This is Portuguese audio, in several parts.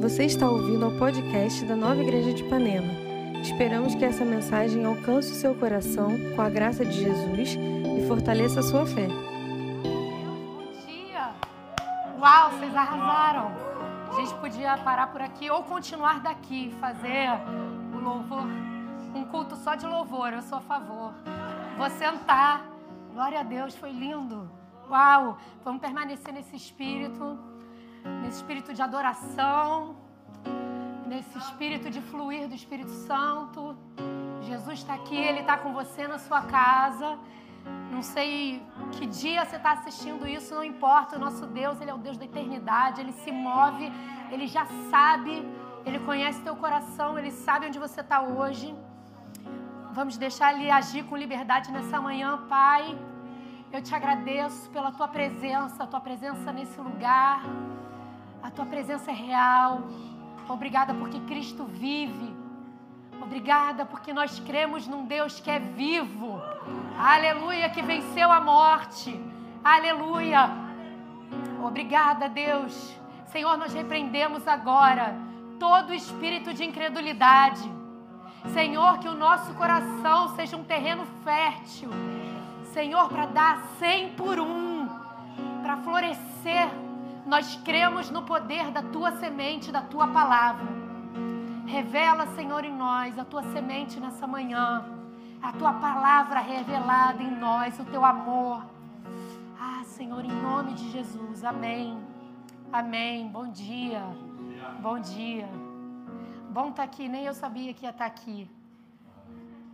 Você está ouvindo ao podcast da Nova Igreja de Ipanema. Esperamos que essa mensagem alcance o seu coração com a graça de Jesus e fortaleça a sua fé. Bom dia! Uau, vocês arrasaram! A gente podia parar por aqui ou continuar daqui, fazer o louvor, um culto só de louvor, eu sou a favor. Vou sentar. Glória a Deus, foi lindo. Uau! Vamos permanecer nesse espírito nesse espírito de adoração, nesse espírito de fluir do Espírito Santo. Jesus está aqui, Ele está com você na sua casa. Não sei que dia você está assistindo isso, não importa. O nosso Deus, Ele é o Deus da eternidade, Ele se move, Ele já sabe, Ele conhece teu coração, Ele sabe onde você está hoje. Vamos deixar Ele agir com liberdade nessa manhã, Pai. Eu te agradeço pela tua presença, tua presença nesse lugar. A tua presença é real. Obrigada porque Cristo vive. Obrigada porque nós cremos num Deus que é vivo. Aleluia, que venceu a morte. Aleluia. Obrigada, Deus. Senhor, nós repreendemos agora todo espírito de incredulidade. Senhor, que o nosso coração seja um terreno fértil. Senhor, para dar cem por um, para florescer nós cremos no poder da tua semente, da tua palavra. Revela, Senhor, em nós a tua semente nessa manhã, a tua palavra revelada em nós, o teu amor. Ah, Senhor, em nome de Jesus, amém. Amém. Bom dia. Bom dia. Bom estar tá aqui, nem eu sabia que ia estar tá aqui.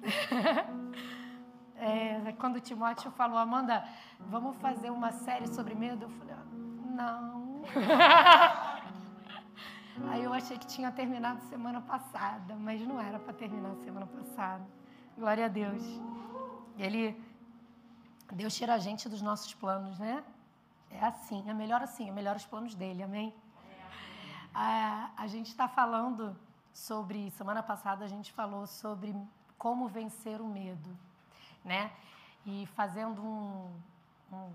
é, quando o Timóteo falou, Amanda, vamos fazer uma série sobre medo, eu falei, ah, não. Aí eu achei que tinha terminado semana passada, mas não era para terminar semana passada. Glória a Deus. Ele, Deus tira a gente dos nossos planos, né? É assim, é melhor assim, é melhor os planos dele, amém? A, a gente está falando sobre, semana passada a gente falou sobre como vencer o medo, né? E fazendo um, um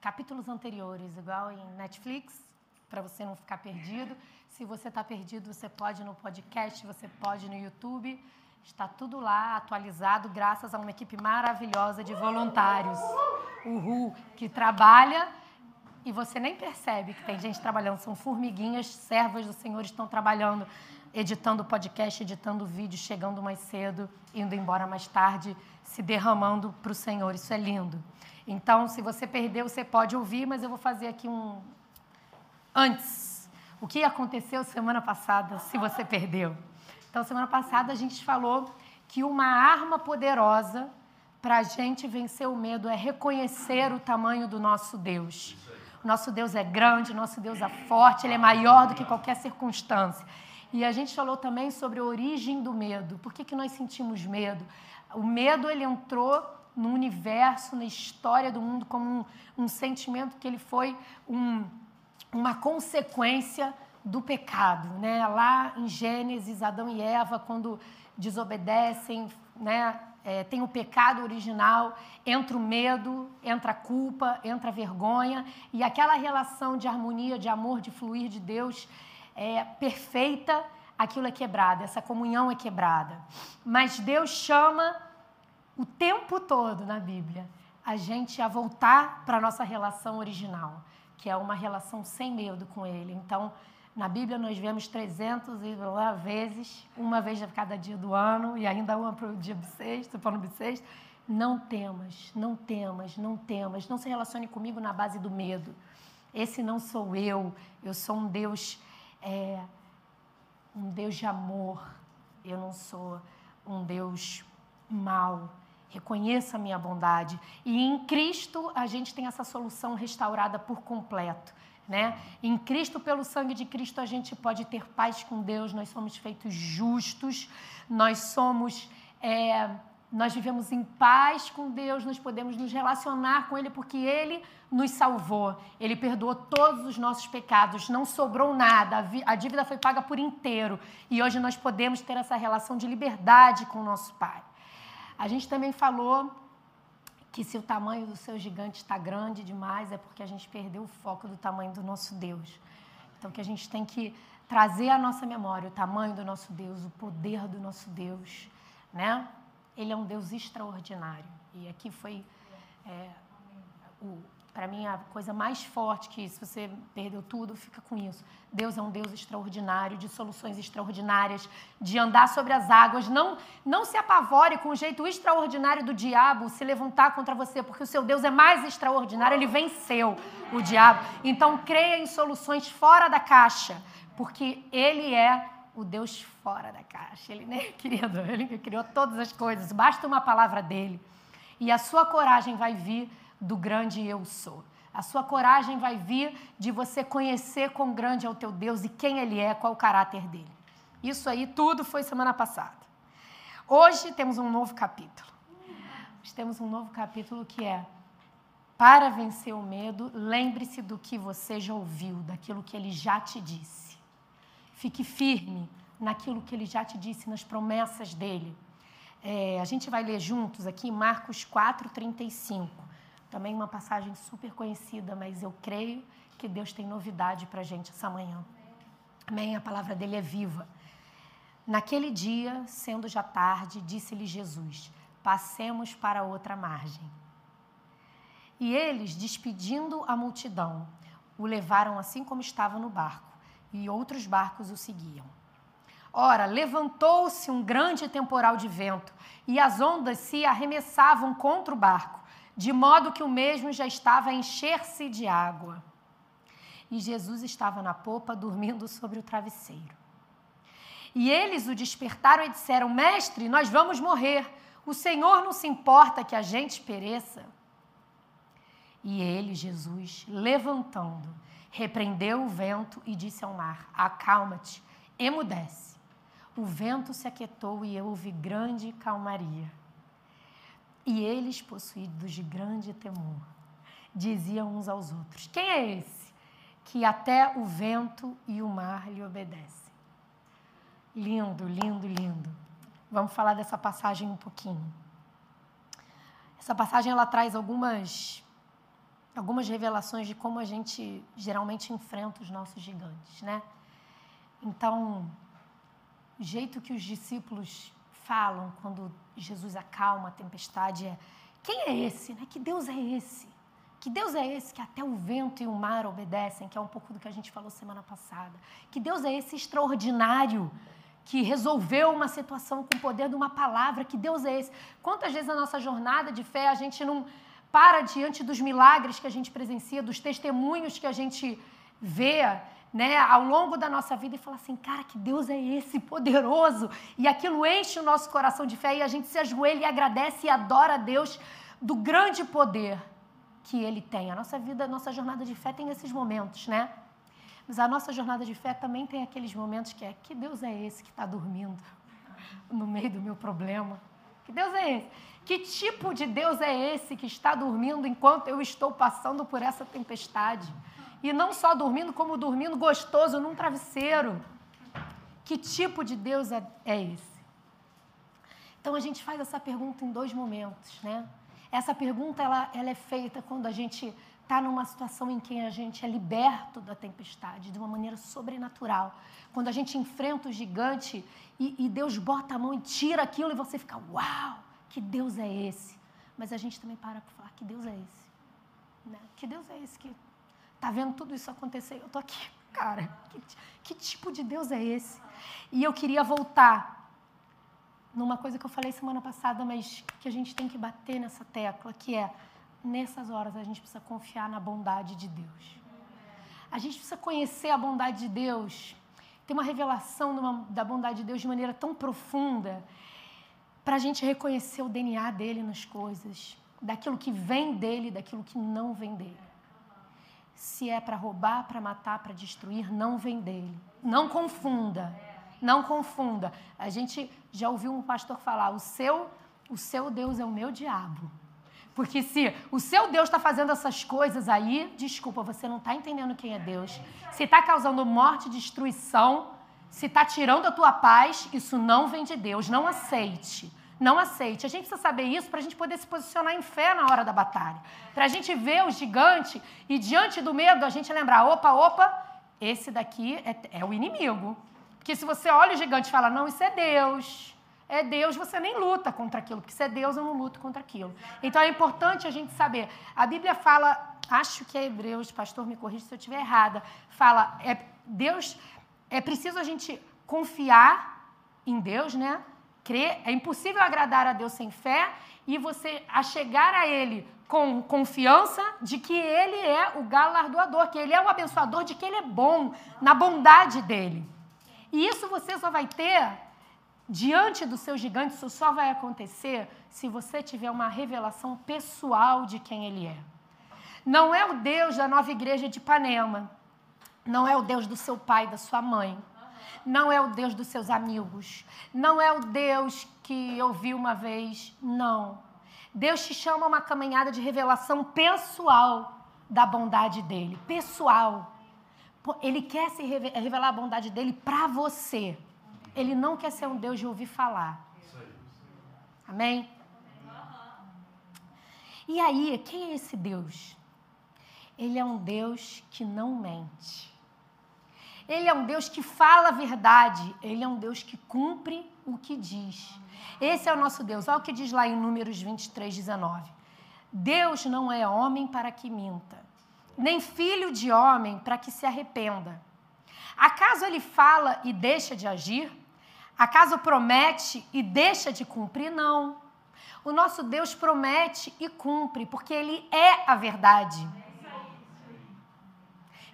capítulos anteriores, igual em Netflix, para você não ficar perdido. Se você está perdido, você pode no podcast, você pode no YouTube. Está tudo lá atualizado, graças a uma equipe maravilhosa de voluntários. Uhul, que trabalha e você nem percebe que tem gente trabalhando. São formiguinhas, servas do Senhor estão trabalhando, editando podcast, editando vídeo, chegando mais cedo, indo embora mais tarde, se derramando para o Senhor. Isso é lindo. Então, se você perdeu, você pode ouvir, mas eu vou fazer aqui um antes. O que aconteceu semana passada, se você perdeu? Então, semana passada a gente falou que uma arma poderosa para a gente vencer o medo é reconhecer o tamanho do nosso Deus. Nosso Deus é grande, nosso Deus é forte, ele é maior do que qualquer circunstância. E a gente falou também sobre a origem do medo. Por que, que nós sentimos medo? O medo ele entrou no universo, na história do mundo, como um, um sentimento que ele foi um, uma consequência do pecado. Né? Lá em Gênesis, Adão e Eva, quando desobedecem, né? É, tem o pecado original, entra o medo, entra a culpa, entra a vergonha, e aquela relação de harmonia, de amor, de fluir de Deus é perfeita, aquilo é quebrado, essa comunhão é quebrada. Mas Deus chama o tempo todo na Bíblia a gente a voltar para a nossa relação original, que é uma relação sem medo com Ele. Então, na Bíblia nós vemos 300 e lá vezes, uma vez a cada dia do ano, e ainda uma para o dia bissexto, para o bissexto. Não temas, não temas, não temas. Não se relacione comigo na base do medo. Esse não sou eu. Eu sou um Deus, é, um Deus de amor. Eu não sou um Deus mau. Reconheça a minha bondade. E em Cristo a gente tem essa solução restaurada por completo. Né? Em Cristo, pelo sangue de Cristo, a gente pode ter paz com Deus, nós somos feitos justos, nós somos. É, nós vivemos em paz com Deus, nós podemos nos relacionar com Ele porque Ele nos salvou, Ele perdoou todos os nossos pecados, não sobrou nada, a dívida foi paga por inteiro e hoje nós podemos ter essa relação de liberdade com o nosso Pai. A gente também falou que se o tamanho do seu gigante está grande demais, é porque a gente perdeu o foco do tamanho do nosso Deus. Então, que a gente tem que trazer à nossa memória o tamanho do nosso Deus, o poder do nosso Deus, né? Ele é um Deus extraordinário. E aqui foi é, o para mim, a coisa mais forte que, se você perdeu tudo, fica com isso. Deus é um Deus extraordinário, de soluções extraordinárias, de andar sobre as águas. Não, não se apavore com o jeito extraordinário do diabo se levantar contra você, porque o seu Deus é mais extraordinário, ele venceu o diabo. Então, creia em soluções fora da caixa, porque ele é o Deus fora da caixa. Ele, né, querido, ele criou todas as coisas, basta uma palavra dele. E a sua coragem vai vir do grande eu sou. A sua coragem vai vir de você conhecer quão grande é o teu Deus e quem ele é, qual o caráter dele. Isso aí tudo foi semana passada. Hoje temos um novo capítulo. Hoje temos um novo capítulo que é para vencer o medo, lembre-se do que você já ouviu, daquilo que ele já te disse. Fique firme naquilo que ele já te disse, nas promessas dele. É, a gente vai ler juntos aqui Marcos 4, 35. Também uma passagem super conhecida, mas eu creio que Deus tem novidade para a gente essa manhã. Amém? A palavra dele é viva. Naquele dia, sendo já tarde, disse-lhe Jesus: Passemos para outra margem. E eles, despedindo a multidão, o levaram assim como estava no barco, e outros barcos o seguiam. Ora, levantou-se um grande temporal de vento, e as ondas se arremessavam contra o barco de modo que o mesmo já estava a encher-se de água. E Jesus estava na popa, dormindo sobre o travesseiro. E eles o despertaram e disseram: Mestre, nós vamos morrer. O Senhor não se importa que a gente pereça. E ele, Jesus, levantando, repreendeu o vento e disse ao mar: Acalma-te, emudece. O vento se aquietou e houve grande calmaria. E eles, possuídos de grande temor, diziam uns aos outros: Quem é esse que até o vento e o mar lhe obedecem? Lindo, lindo, lindo. Vamos falar dessa passagem um pouquinho. Essa passagem ela traz algumas algumas revelações de como a gente geralmente enfrenta os nossos gigantes, né? Então, o jeito que os discípulos falam quando Jesus acalma a tempestade é: quem é esse? Né? Que Deus é esse? Que Deus é esse que até o vento e o mar obedecem, que é um pouco do que a gente falou semana passada. Que Deus é esse extraordinário que resolveu uma situação com o poder de uma palavra. Que Deus é esse? Quantas vezes na nossa jornada de fé a gente não para diante dos milagres que a gente presencia, dos testemunhos que a gente vê né, ao longo da nossa vida e falar assim, cara, que Deus é esse poderoso. E aquilo enche o nosso coração de fé e a gente se ajoelha e agradece e adora a Deus do grande poder que Ele tem. A nossa vida, a nossa jornada de fé tem esses momentos, né? Mas a nossa jornada de fé também tem aqueles momentos que é, que Deus é esse que está dormindo no meio do meu problema? Que Deus é esse? Que tipo de Deus é esse que está dormindo enquanto eu estou passando por essa tempestade? E não só dormindo, como dormindo gostoso num travesseiro. Que tipo de Deus é, é esse? Então a gente faz essa pergunta em dois momentos, né? Essa pergunta ela, ela é feita quando a gente está numa situação em que a gente é liberto da tempestade de uma maneira sobrenatural. Quando a gente enfrenta o gigante e, e Deus bota a mão e tira aquilo e você fica, uau, que Deus é esse? Mas a gente também para para falar, que Deus é esse? Né? Que Deus é esse que Tá vendo tudo isso acontecer? Eu tô aqui, cara. Que, que tipo de Deus é esse? E eu queria voltar numa coisa que eu falei semana passada, mas que a gente tem que bater nessa tecla, que é nessas horas a gente precisa confiar na bondade de Deus. A gente precisa conhecer a bondade de Deus, ter uma revelação da bondade de Deus de maneira tão profunda, para a gente reconhecer o DNA dele nas coisas, daquilo que vem dele, daquilo que não vem dele. Se é para roubar, para matar, para destruir, não vem dele. Não confunda. Não confunda. A gente já ouviu um pastor falar: o seu, o seu Deus é o meu diabo. Porque se o seu Deus está fazendo essas coisas aí, desculpa, você não está entendendo quem é Deus. Se está causando morte, destruição, se está tirando a tua paz, isso não vem de Deus. Não aceite. Não aceite. A gente precisa saber isso para a gente poder se posicionar em fé na hora da batalha. Para a gente ver o gigante e diante do medo a gente lembrar: opa, opa, esse daqui é, é o inimigo. Porque se você olha o gigante e fala, não, isso é Deus, é Deus, você nem luta contra aquilo, porque se é Deus, eu não luto contra aquilo. Então é importante a gente saber. A Bíblia fala, acho que é Hebreus, pastor, me corrija se eu estiver errada, fala, é, Deus, é preciso a gente confiar em Deus, né? Crer, é impossível agradar a Deus sem fé e você a chegar a Ele com confiança de que Ele é o galardoador, que Ele é o abençoador, de que Ele é bom, na bondade dEle. E isso você só vai ter diante do seu gigante, isso só vai acontecer se você tiver uma revelação pessoal de quem Ele é. Não é o Deus da nova igreja de Ipanema, não é o Deus do seu pai, da sua mãe, não é o Deus dos seus amigos, não é o Deus que eu vi uma vez, não. Deus te chama a uma caminhada de revelação pessoal da bondade dele, pessoal. Ele quer se revelar a bondade dele para você. Ele não quer ser um Deus de ouvir falar. Amém? E aí, quem é esse Deus? Ele é um Deus que não mente. Ele é um Deus que fala a verdade. Ele é um Deus que cumpre o que diz. Esse é o nosso Deus. Olha o que diz lá em Números 23, 19. Deus não é homem para que minta, nem filho de homem para que se arrependa. Acaso ele fala e deixa de agir? Acaso promete e deixa de cumprir? Não. O nosso Deus promete e cumpre, porque ele é a verdade.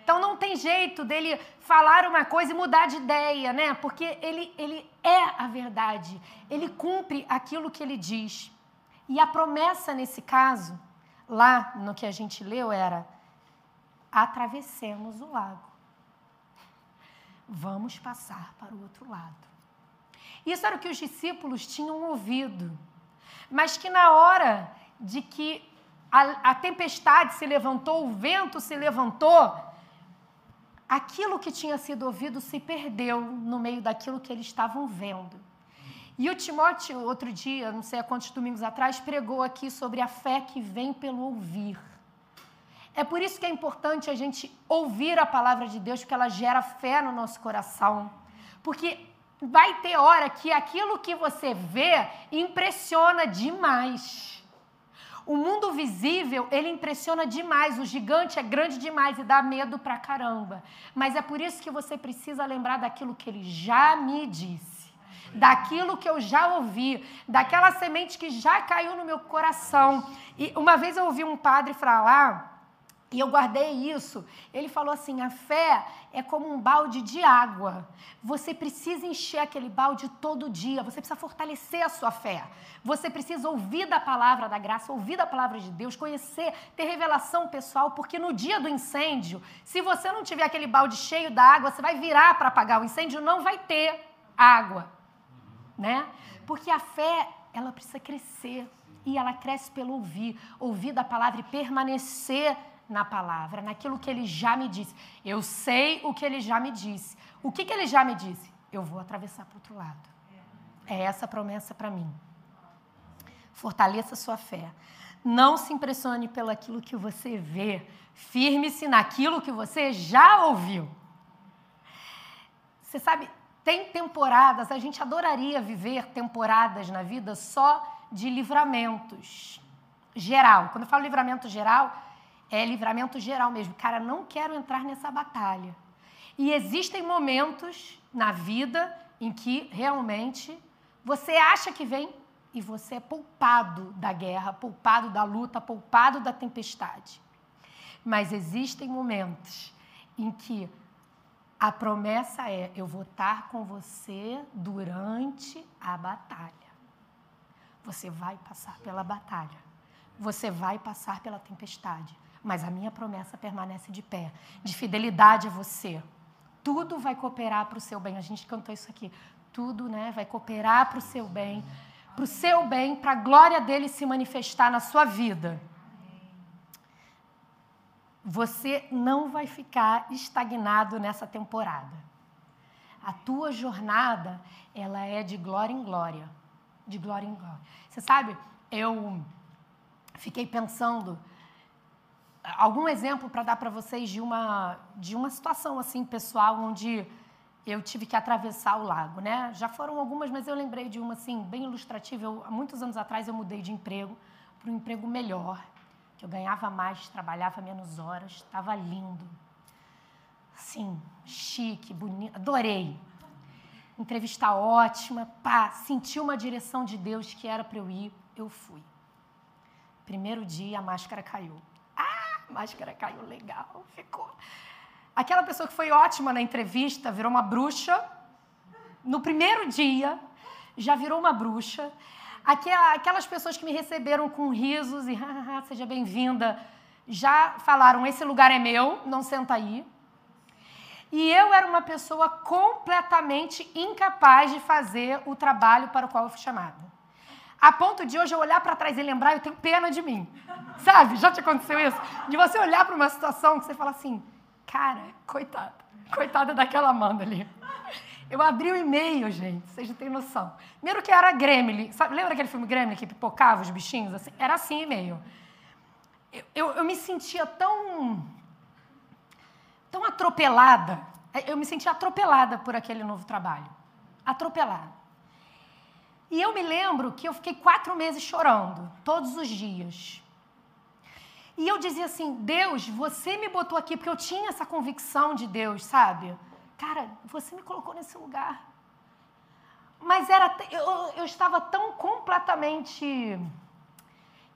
Então não tem jeito dele falar uma coisa e mudar de ideia, né? Porque ele, ele é a verdade. Ele cumpre aquilo que ele diz. E a promessa nesse caso, lá no que a gente leu, era: atravessemos o lago. Vamos passar para o outro lado. Isso era o que os discípulos tinham ouvido. Mas que na hora de que a, a tempestade se levantou, o vento se levantou, aquilo que tinha sido ouvido se perdeu no meio daquilo que eles estavam vendo. E o Timóteo, outro dia, não sei há quantos domingos atrás, pregou aqui sobre a fé que vem pelo ouvir. É por isso que é importante a gente ouvir a palavra de Deus, porque ela gera fé no nosso coração. Porque vai ter hora que aquilo que você vê impressiona demais. O mundo visível, ele impressiona demais, o gigante é grande demais e dá medo pra caramba. Mas é por isso que você precisa lembrar daquilo que ele já me disse, daquilo que eu já ouvi, daquela semente que já caiu no meu coração. E uma vez eu ouvi um padre falar e eu guardei isso. Ele falou assim: a fé é como um balde de água. Você precisa encher aquele balde todo dia. Você precisa fortalecer a sua fé. Você precisa ouvir da palavra da graça, ouvir da palavra de Deus, conhecer, ter revelação pessoal, porque no dia do incêndio, se você não tiver aquele balde cheio da água, você vai virar para apagar o incêndio, não vai ter água, né? Porque a fé, ela precisa crescer e ela cresce pelo ouvir, ouvir da palavra e permanecer na palavra, naquilo que ele já me disse. Eu sei o que ele já me disse. O que, que ele já me disse? Eu vou atravessar para o outro lado. É essa promessa para mim. Fortaleça sua fé. Não se impressione pelo aquilo que você vê. Firme-se naquilo que você já ouviu. Você sabe, tem temporadas, a gente adoraria viver temporadas na vida só de livramentos. Geral. Quando eu falo livramento geral, é livramento geral mesmo. Cara, não quero entrar nessa batalha. E existem momentos na vida em que realmente você acha que vem e você é poupado da guerra, poupado da luta, poupado da tempestade. Mas existem momentos em que a promessa é: eu vou estar com você durante a batalha. Você vai passar pela batalha. Você vai passar pela tempestade mas a minha promessa permanece de pé, de fidelidade a você. Tudo vai cooperar para o seu bem. A gente cantou isso aqui. Tudo né, vai cooperar para o seu bem, para o seu bem, para a glória dele se manifestar na sua vida. Você não vai ficar estagnado nessa temporada. A tua jornada, ela é de glória em glória. De glória em glória. Você sabe, eu fiquei pensando algum exemplo para dar para vocês de uma, de uma situação assim pessoal onde eu tive que atravessar o lago, né? Já foram algumas, mas eu lembrei de uma assim bem ilustrativa. Eu, há muitos anos atrás eu mudei de emprego para um emprego melhor, que eu ganhava mais, trabalhava menos horas, estava lindo, sim, chique, bonito, adorei. Entrevista ótima, pá, senti uma direção de Deus que era para eu ir, eu fui. Primeiro dia a máscara caiu. Ah, máscara caiu legal, ficou. Aquela pessoa que foi ótima na entrevista virou uma bruxa. No primeiro dia, já virou uma bruxa. Aquelas pessoas que me receberam com risos e seja bem-vinda, já falaram: esse lugar é meu, não senta aí. E eu era uma pessoa completamente incapaz de fazer o trabalho para o qual eu fui chamada. A ponto de hoje eu olhar para trás e lembrar, eu tenho pena de mim. Sabe? Já te aconteceu isso? De você olhar para uma situação que você fala assim: Cara, coitada. Coitada daquela Amanda ali. Eu abri o e-mail, gente, vocês não têm noção. Primeiro que era Gremlin. Sabe, lembra aquele filme Gremlin que pipocava os bichinhos? Assim? Era assim e-mail. Eu, eu, eu me sentia tão. tão atropelada. Eu me sentia atropelada por aquele novo trabalho. Atropelada. E eu me lembro que eu fiquei quatro meses chorando, todos os dias. E eu dizia assim: Deus, você me botou aqui porque eu tinha essa convicção de Deus, sabe? Cara, você me colocou nesse lugar. Mas era, eu, eu estava tão completamente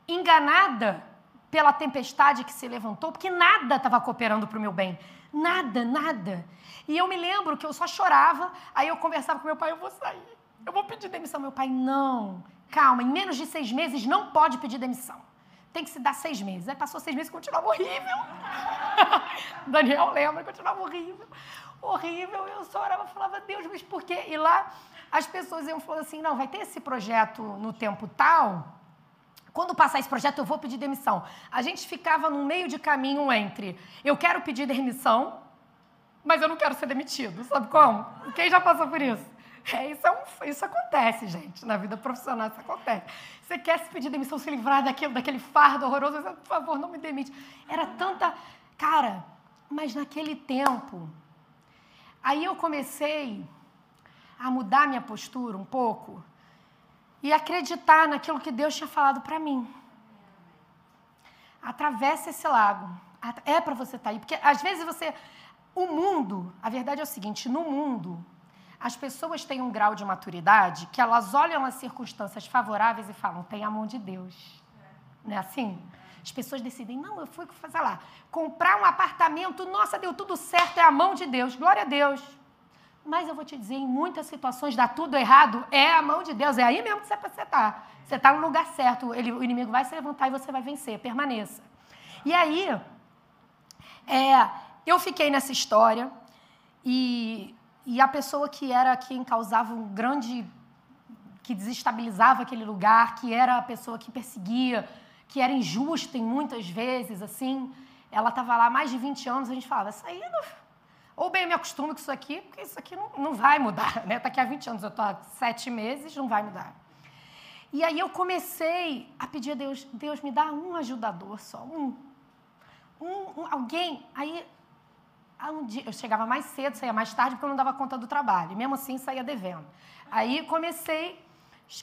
enganada pela tempestade que se levantou, porque nada estava cooperando para o meu bem. Nada, nada. E eu me lembro que eu só chorava, aí eu conversava com meu pai: eu vou sair, eu vou pedir demissão. Meu pai, não, calma, em menos de seis meses não pode pedir demissão tem que se dar seis meses. Aí passou seis meses e continuava horrível. Daniel lembra, continuava horrível. Horrível. Eu só orava e falava, Deus, mas por quê? E lá as pessoas iam falando assim, não, vai ter esse projeto no tempo tal. Quando passar esse projeto, eu vou pedir demissão. A gente ficava no meio de caminho entre eu quero pedir demissão, mas eu não quero ser demitido. Sabe como? Quem já passou por isso? É, isso, é um, isso acontece, gente, na vida profissional, isso acontece. Você quer se pedir demissão, se livrar daquilo, daquele fardo horroroso, você, por favor, não me demite. Era tanta. Cara, mas naquele tempo, aí eu comecei a mudar minha postura um pouco e acreditar naquilo que Deus tinha falado para mim. Atravesse esse lago. É para você estar tá aí. Porque às vezes você. O mundo, a verdade é o seguinte: no mundo, as pessoas têm um grau de maturidade que elas olham as circunstâncias favoráveis e falam, tem a mão de Deus. Não é assim? As pessoas decidem, não, eu fui fazer lá, comprar um apartamento, nossa, deu tudo certo, é a mão de Deus, glória a Deus. Mas eu vou te dizer, em muitas situações dá tudo errado, é a mão de Deus, é aí mesmo que você está. Você está no lugar certo, ele, o inimigo vai se levantar e você vai vencer, permaneça. E aí, é, eu fiquei nessa história e e a pessoa que era quem causava um grande. que desestabilizava aquele lugar, que era a pessoa que perseguia, que era injusta em muitas vezes, assim, ela estava lá há mais de 20 anos, a gente falava, isso aí não. Ou bem eu me acostumo com isso aqui, porque isso aqui não, não vai mudar, né? Daqui a 20 anos, eu estou há sete meses, não vai mudar. E aí eu comecei a pedir a Deus, Deus me dá um ajudador só, um. Um, um alguém. Aí um dia, eu chegava mais cedo, saía mais tarde, porque eu não dava conta do trabalho. E mesmo assim, saía devendo. Aí comecei,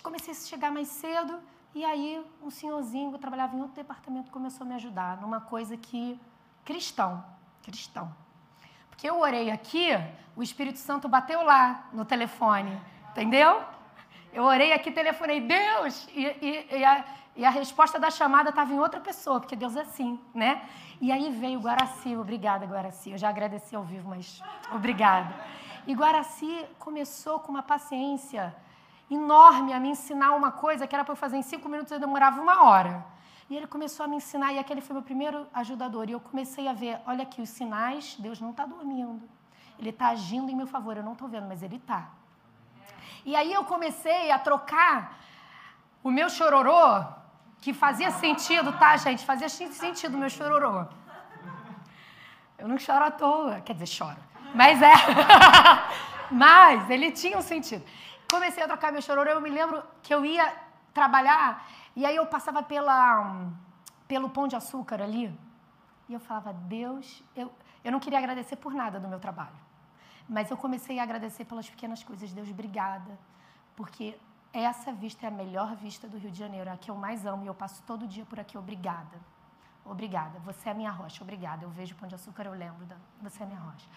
comecei a chegar mais cedo, e aí um senhorzinho que trabalhava em outro departamento começou a me ajudar numa coisa que cristão, cristão. Porque eu orei aqui, o Espírito Santo bateu lá no telefone, entendeu? Eu orei aqui, telefonei, Deus! E, e, e, a, e a resposta da chamada estava em outra pessoa, porque Deus é assim, né? E aí veio Guaraci, obrigada, Guaraci. Eu já agradeci ao vivo, mas obrigada. E Guaraci começou com uma paciência enorme a me ensinar uma coisa que era para eu fazer em cinco minutos, eu demorava uma hora. E ele começou a me ensinar, e aquele foi meu primeiro ajudador. E eu comecei a ver: olha aqui, os sinais, Deus não está dormindo. Ele está agindo em meu favor. Eu não estou vendo, mas ele está. E aí eu comecei a trocar o meu chororô que fazia sentido, tá, gente? Fazia sentido meu chororô. Eu não choro à toa, quer dizer, choro. Mas é. Mas ele tinha um sentido. Comecei a trocar meu chororô, eu me lembro que eu ia trabalhar e aí eu passava pela, pelo Pão de Açúcar ali. E eu falava, Deus, eu, eu não queria agradecer por nada do meu trabalho. Mas eu comecei a agradecer pelas pequenas coisas. Deus, obrigada. Porque essa vista é a melhor vista do Rio de Janeiro, a que eu mais amo. E eu passo todo dia por aqui. Obrigada. Obrigada. Você é minha rocha. Obrigada. Eu vejo Pão de Açúcar, eu lembro. Da... Você é minha rocha.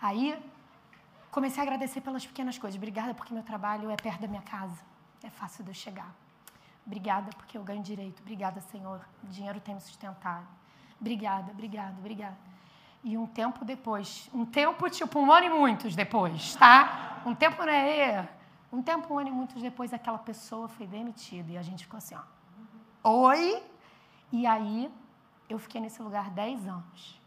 Aí, comecei a agradecer pelas pequenas coisas. Obrigada porque meu trabalho é perto da minha casa. É fácil de eu chegar. Obrigada porque eu ganho direito. Obrigada, Senhor. O dinheiro tem me sustentado. Obrigada, obrigada, obrigada. E um tempo depois, um tempo tipo um ano e muitos depois, tá? Um tempo não é. Um tempo, um ano e muitos depois, aquela pessoa foi demitida. E a gente ficou assim, ó. Oi? E aí, eu fiquei nesse lugar 10 anos.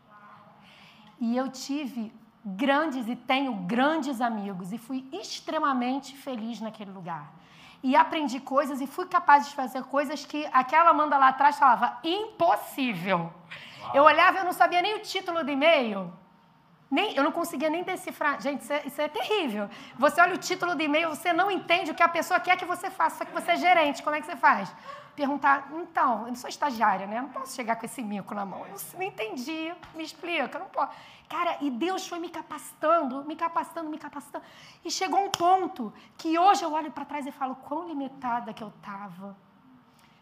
E eu tive grandes e tenho grandes amigos e fui extremamente feliz naquele lugar. E aprendi coisas e fui capaz de fazer coisas que aquela Amanda lá atrás falava impossível. Eu olhava e eu não sabia nem o título do e-mail. Nem, eu não conseguia nem decifrar. Gente, isso é, isso é, terrível. Você olha o título do e-mail, você não entende o que a pessoa quer que você faça, só que você é gerente. Como é que você faz? Perguntar, então, eu não sou estagiária, né? Eu não posso chegar com esse mico na mão. Eu não entendi, me explica, eu não posso. Cara, e Deus foi me capacitando, me capacitando, me capacitando. E chegou um ponto que hoje eu olho para trás e falo quão limitada que eu estava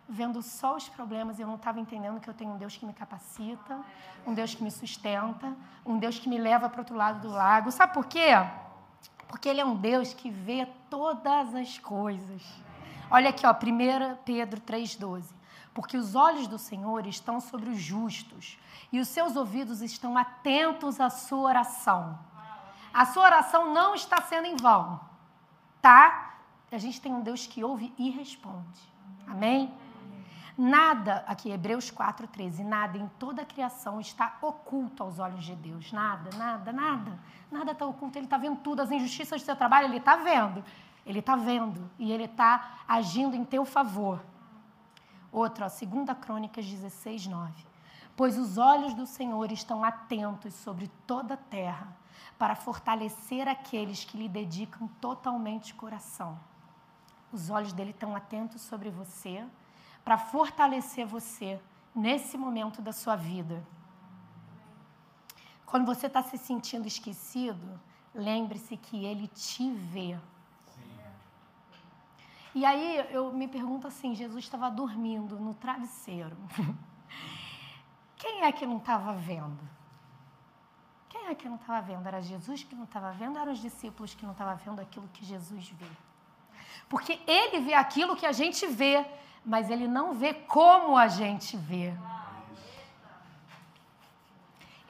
vendo só os problemas eu não estava entendendo que eu tenho um Deus que me capacita, um Deus que me sustenta, um Deus que me leva para o outro lado do lago. Sabe por quê? Porque Ele é um Deus que vê todas as coisas. Olha aqui, ó, 1 Pedro 3,12. Porque os olhos do Senhor estão sobre os justos e os seus ouvidos estão atentos à sua oração. A sua oração não está sendo em vão, tá? A gente tem um Deus que ouve e responde. Amém? Nada, aqui Hebreus 4,13, nada em toda a criação está oculto aos olhos de Deus. Nada, nada, nada. Nada está oculto, Ele está vendo tudo. As injustiças do seu trabalho, Ele está vendo. Ele está vendo e Ele está agindo em teu favor. Outra, ó, 2 Crônicas 16, 9. Pois os olhos do Senhor estão atentos sobre toda a terra, para fortalecer aqueles que lhe dedicam totalmente o coração. Os olhos dele estão atentos sobre você para fortalecer você nesse momento da sua vida. Quando você está se sentindo esquecido, lembre-se que Ele te vê. E aí eu me pergunto assim: Jesus estava dormindo no travesseiro. Quem é que não estava vendo? Quem é que não estava vendo? Era Jesus que não estava vendo? Eram os discípulos que não estavam vendo aquilo que Jesus vê? Porque Ele vê aquilo que a gente vê mas ele não vê como a gente vê.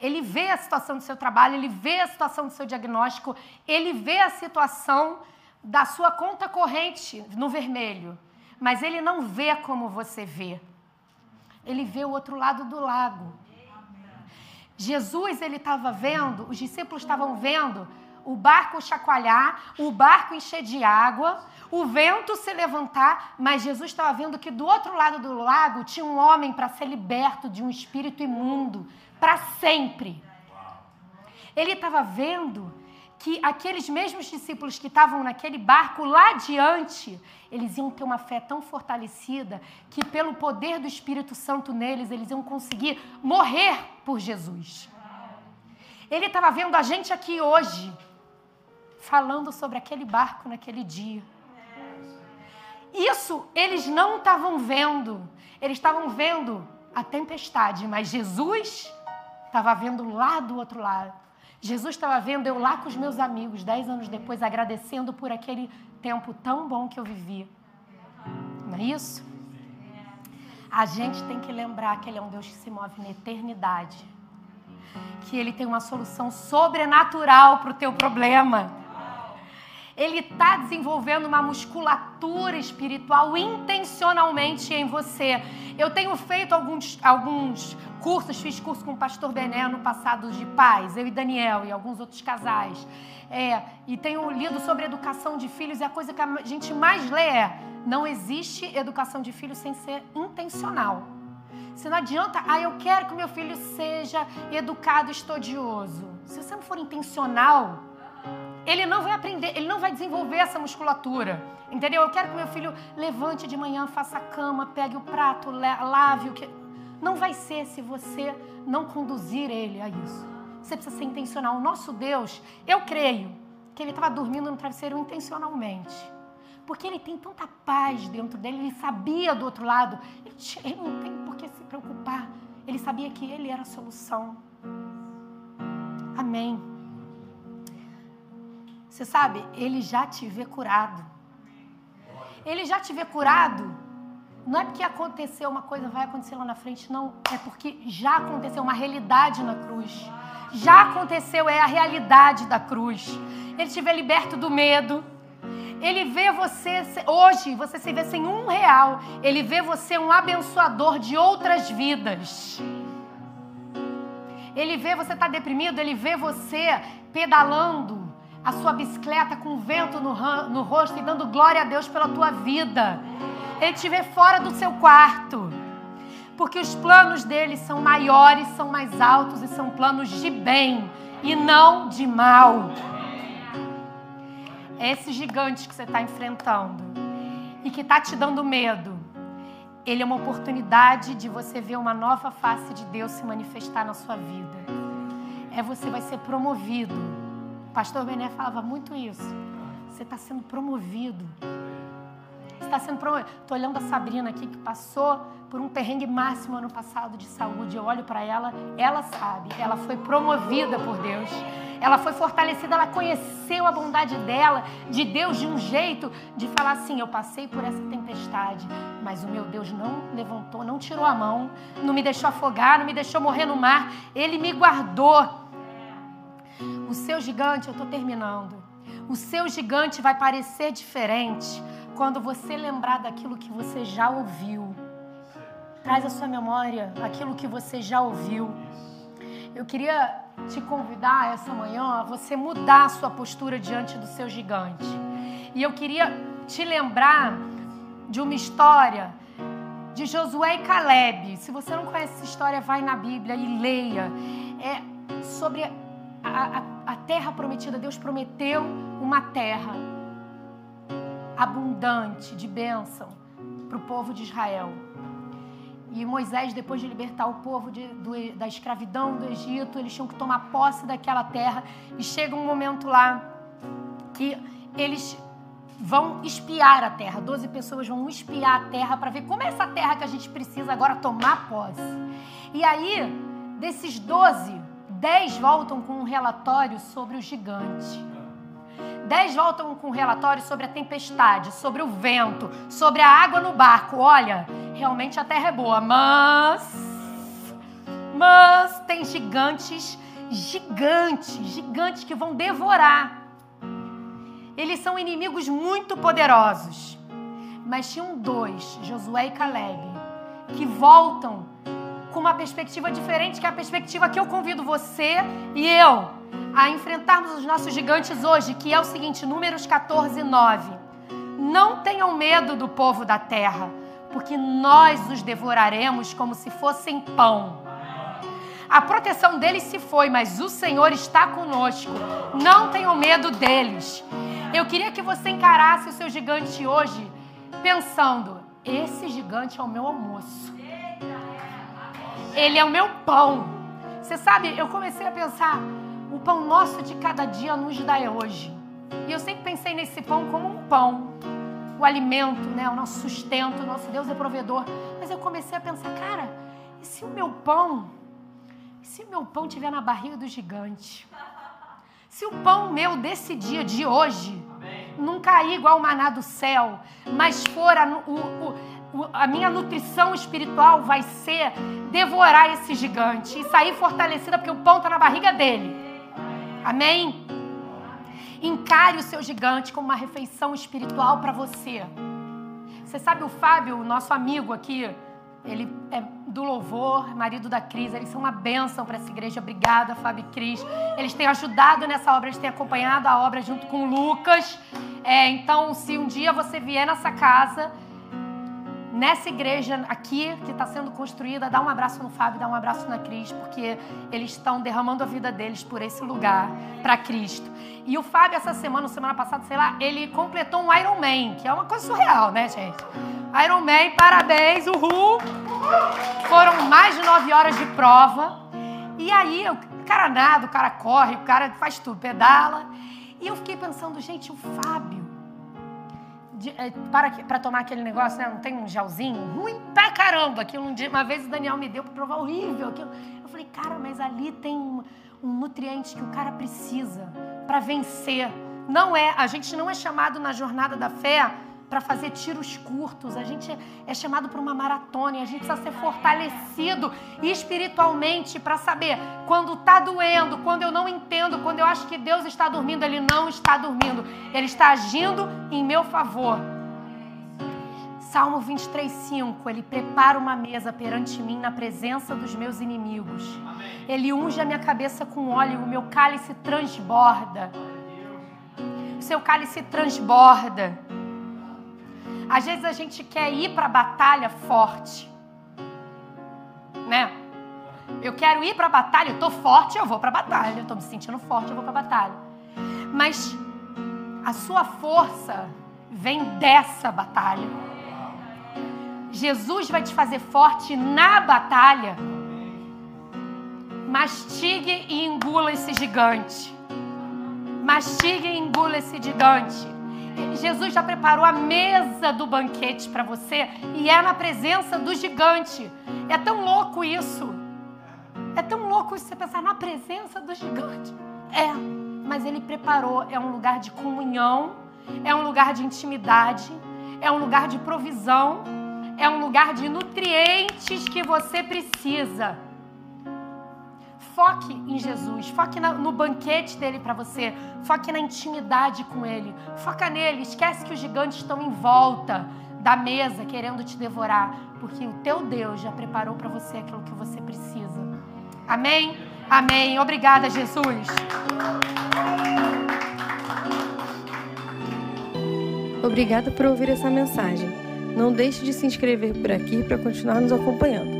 Ele vê a situação do seu trabalho, ele vê a situação do seu diagnóstico, ele vê a situação da sua conta corrente no vermelho, mas ele não vê como você vê. Ele vê o outro lado do lago. Jesus ele estava vendo, os discípulos estavam vendo o barco chacoalhar, o barco encher de água, o vento se levantar, mas Jesus estava vendo que do outro lado do lago tinha um homem para ser liberto de um espírito imundo para sempre. Ele estava vendo que aqueles mesmos discípulos que estavam naquele barco lá adiante, eles iam ter uma fé tão fortalecida que, pelo poder do Espírito Santo neles, eles iam conseguir morrer por Jesus. Ele estava vendo a gente aqui hoje, falando sobre aquele barco naquele dia. Isso eles não estavam vendo. Eles estavam vendo a tempestade, mas Jesus estava vendo lá do outro lado. Jesus estava vendo eu lá com os meus amigos, dez anos depois, agradecendo por aquele tempo tão bom que eu vivi. Não é isso? A gente tem que lembrar que Ele é um Deus que se move na eternidade. Que Ele tem uma solução sobrenatural para o teu problema ele está desenvolvendo uma musculatura espiritual intencionalmente em você. Eu tenho feito alguns, alguns cursos, fiz curso com o pastor Bené no passado de paz, eu e Daniel e alguns outros casais. É, e tenho lido sobre educação de filhos e a coisa que a gente mais lê é: não existe educação de filhos sem ser intencional. Se não adianta, ah, eu quero que meu filho seja educado, estudioso. Se você não for intencional, ele não vai aprender, ele não vai desenvolver essa musculatura. Entendeu? Eu quero que meu filho levante de manhã, faça a cama, pegue o prato, lave o que. Não vai ser se você não conduzir ele a isso. Você precisa ser intencional. O nosso Deus, eu creio que ele estava dormindo no travesseiro intencionalmente. Porque ele tem tanta paz dentro dele, ele sabia do outro lado, ele, ele não tem por que se preocupar. Ele sabia que ele era a solução. Amém. Você sabe, ele já te vê curado. Ele já te vê curado. Não é porque aconteceu uma coisa, vai acontecer lá na frente, não. É porque já aconteceu uma realidade na cruz. Já aconteceu, é a realidade da cruz. Ele te vê liberto do medo. Ele vê você, hoje, você se vê sem um real. Ele vê você um abençoador de outras vidas. Ele vê você estar tá deprimido, ele vê você pedalando a sua bicicleta com vento no, no rosto e dando glória a Deus pela tua vida. Ele te vê fora do seu quarto. Porque os planos dele são maiores, são mais altos e são planos de bem e não de mal. É esse gigante que você está enfrentando e que está te dando medo, ele é uma oportunidade de você ver uma nova face de Deus se manifestar na sua vida. É você vai ser promovido pastor Bené falava muito isso. Você está sendo promovido. Você está sendo promovido. Estou olhando a Sabrina aqui que passou por um perrengue máximo ano passado de saúde. Eu olho para ela, ela sabe. Ela foi promovida por Deus. Ela foi fortalecida, ela conheceu a bondade dela, de Deus, de um jeito de falar assim: eu passei por essa tempestade, mas o meu Deus não levantou, não tirou a mão, não me deixou afogar, não me deixou morrer no mar. Ele me guardou. O seu gigante, eu estou terminando. O seu gigante vai parecer diferente quando você lembrar daquilo que você já ouviu. Traz à sua memória aquilo que você já ouviu. Eu queria te convidar essa manhã a você mudar a sua postura diante do seu gigante. E eu queria te lembrar de uma história de Josué e Caleb. Se você não conhece essa história, vai na Bíblia e leia. É sobre a, a, terra prometida, Deus prometeu uma terra abundante de bênção para o povo de Israel. E Moisés, depois de libertar o povo de, do, da escravidão do Egito, eles tinham que tomar posse daquela terra. E chega um momento lá que eles vão espiar a terra. Doze pessoas vão espiar a terra para ver como é essa terra que a gente precisa agora tomar posse. E aí, desses doze, Dez voltam com um relatório sobre o gigante. Dez voltam com um relatório sobre a tempestade, sobre o vento, sobre a água no barco. Olha, realmente a terra é boa, mas. Mas tem gigantes, gigantes, gigantes que vão devorar. Eles são inimigos muito poderosos. Mas tinham dois, Josué e Caleb, que voltam com uma perspectiva diferente, que é a perspectiva que eu convido você e eu a enfrentarmos os nossos gigantes hoje, que é o seguinte, Números 14, 9. Não tenham medo do povo da terra, porque nós os devoraremos como se fossem pão. A proteção deles se foi, mas o Senhor está conosco. Não tenham medo deles. Eu queria que você encarasse o seu gigante hoje pensando: esse gigante é o meu almoço. Ele é o meu pão. Você sabe, eu comecei a pensar, o pão nosso de cada dia nos dá hoje. E eu sempre pensei nesse pão como um pão. O alimento, né? o nosso sustento, o nosso Deus é provedor. Mas eu comecei a pensar, cara, e se o meu pão, e se o meu pão estiver na barriga do gigante? Se o pão meu desse dia, de hoje, não cair igual o maná do céu, mas for a, o, o, a minha nutrição espiritual vai ser devorar esse gigante e sair fortalecida porque o pão está na barriga dele. Amém? Encare o seu gigante como uma refeição espiritual para você. Você sabe o Fábio, nosso amigo aqui, ele é do louvor, marido da Cris, eles são uma bênção para essa igreja. Obrigada, Fábio e Cris. Eles têm ajudado nessa obra, eles têm acompanhado a obra junto com o Lucas. É, então, se um dia você vier nessa casa, nessa igreja aqui que está sendo construída, dá um abraço no Fábio, dá um abraço na Cris, porque eles estão derramando a vida deles por esse lugar para Cristo. E o Fábio, essa semana, semana passada, sei lá, ele completou um Iron Man, que é uma coisa surreal, né, gente? Iron Man, parabéns, uhul! Foram mais de nove horas de prova. E aí, o cara nada, o cara corre, o cara faz tudo, pedala. E eu fiquei pensando, gente, o Fábio de, é, para, para tomar aquele negócio, né? Não tem um gelzinho? Ruim pra caramba. Aquilo um dia, uma vez o Daniel me deu para provar horrível. Aquilo. Eu falei, cara, mas ali tem um, um nutriente que o cara precisa para vencer. Não é, a gente não é chamado na jornada da fé para fazer tiros curtos, a gente é chamado para uma maratona e a gente precisa ser fortalecido espiritualmente para saber quando está doendo, quando eu não entendo, quando eu acho que Deus está dormindo, Ele não está dormindo, Ele está agindo em meu favor. Salmo 23, 5. Ele prepara uma mesa perante mim na presença dos meus inimigos. Amém. Ele unge a minha cabeça com óleo, o meu cálice transborda. O seu cálice transborda. Às vezes a gente quer ir para a batalha forte, né? Eu quero ir para a batalha, eu tô forte, eu vou para a batalha. Eu tô me sentindo forte, eu vou para a batalha. Mas a sua força vem dessa batalha. Jesus vai te fazer forte na batalha. Mastigue e engula esse gigante. Mastigue e engula esse gigante. Jesus já preparou a mesa do banquete para você e é na presença do gigante. É tão louco isso. É tão louco isso você pensar na presença do gigante. É, mas ele preparou. É um lugar de comunhão, é um lugar de intimidade, é um lugar de provisão, é um lugar de nutrientes que você precisa. Foque em Jesus, foque no banquete dele para você, foque na intimidade com ele, foca nele, esquece que os gigantes estão em volta da mesa querendo te devorar, porque o teu Deus já preparou para você aquilo que você precisa. Amém? Amém. Obrigada, Jesus. Obrigada por ouvir essa mensagem. Não deixe de se inscrever por aqui para continuar nos acompanhando.